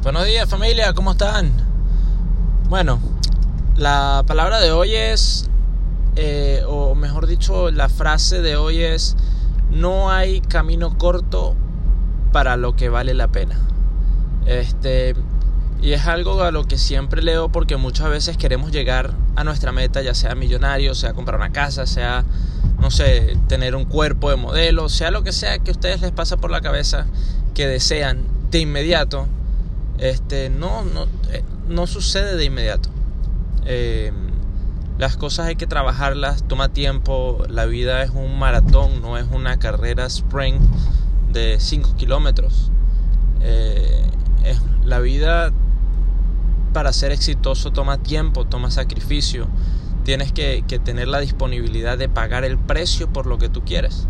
Buenos días familia, ¿cómo están? Bueno, la palabra de hoy es, eh, o mejor dicho, la frase de hoy es, no hay camino corto para lo que vale la pena. Este, y es algo a lo que siempre leo porque muchas veces queremos llegar a nuestra meta, ya sea millonario, sea comprar una casa, sea, no sé, tener un cuerpo de modelo, sea lo que sea que a ustedes les pasa por la cabeza que desean de inmediato este, no, no, eh, no sucede de inmediato. Eh, las cosas hay que trabajarlas, toma tiempo, la vida es un maratón, no es una carrera sprint de 5 kilómetros. Eh, la vida para ser exitoso toma tiempo, toma sacrificio. Tienes que, que, tener la disponibilidad de pagar el precio por lo que tú quieres.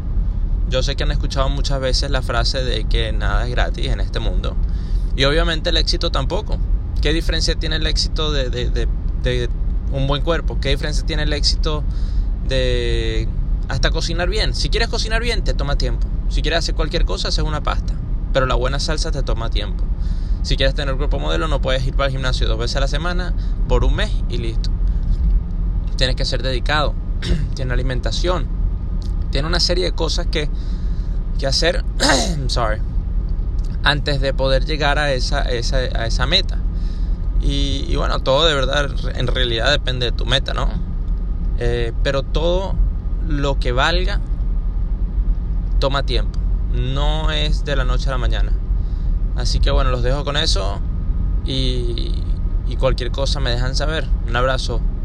Yo sé que han escuchado muchas veces la frase de que nada es gratis en este mundo. Y obviamente el éxito tampoco. ¿Qué diferencia tiene el éxito de, de, un buen cuerpo? ¿Qué diferencia tiene el éxito de hasta cocinar bien? Si quieres cocinar bien, te toma tiempo. Si quieres hacer cualquier cosa, haces una pasta. Pero la buena salsa te toma tiempo. Si quieres tener cuerpo modelo, no puedes ir para el gimnasio dos veces a la semana por un mes y listo. Tienes que ser dedicado. tiene alimentación. Tiene una serie de cosas que, que hacer. sorry antes de poder llegar a esa, esa, a esa meta. Y, bueno, todo de verdad, en realidad depende de tu meta, ¿no? Eh, pero todo lo que valga toma tiempo. No es de la noche a la mañana. Así que bueno, los dejo con eso y, y cualquier cosa me dejan saber. Un abrazo.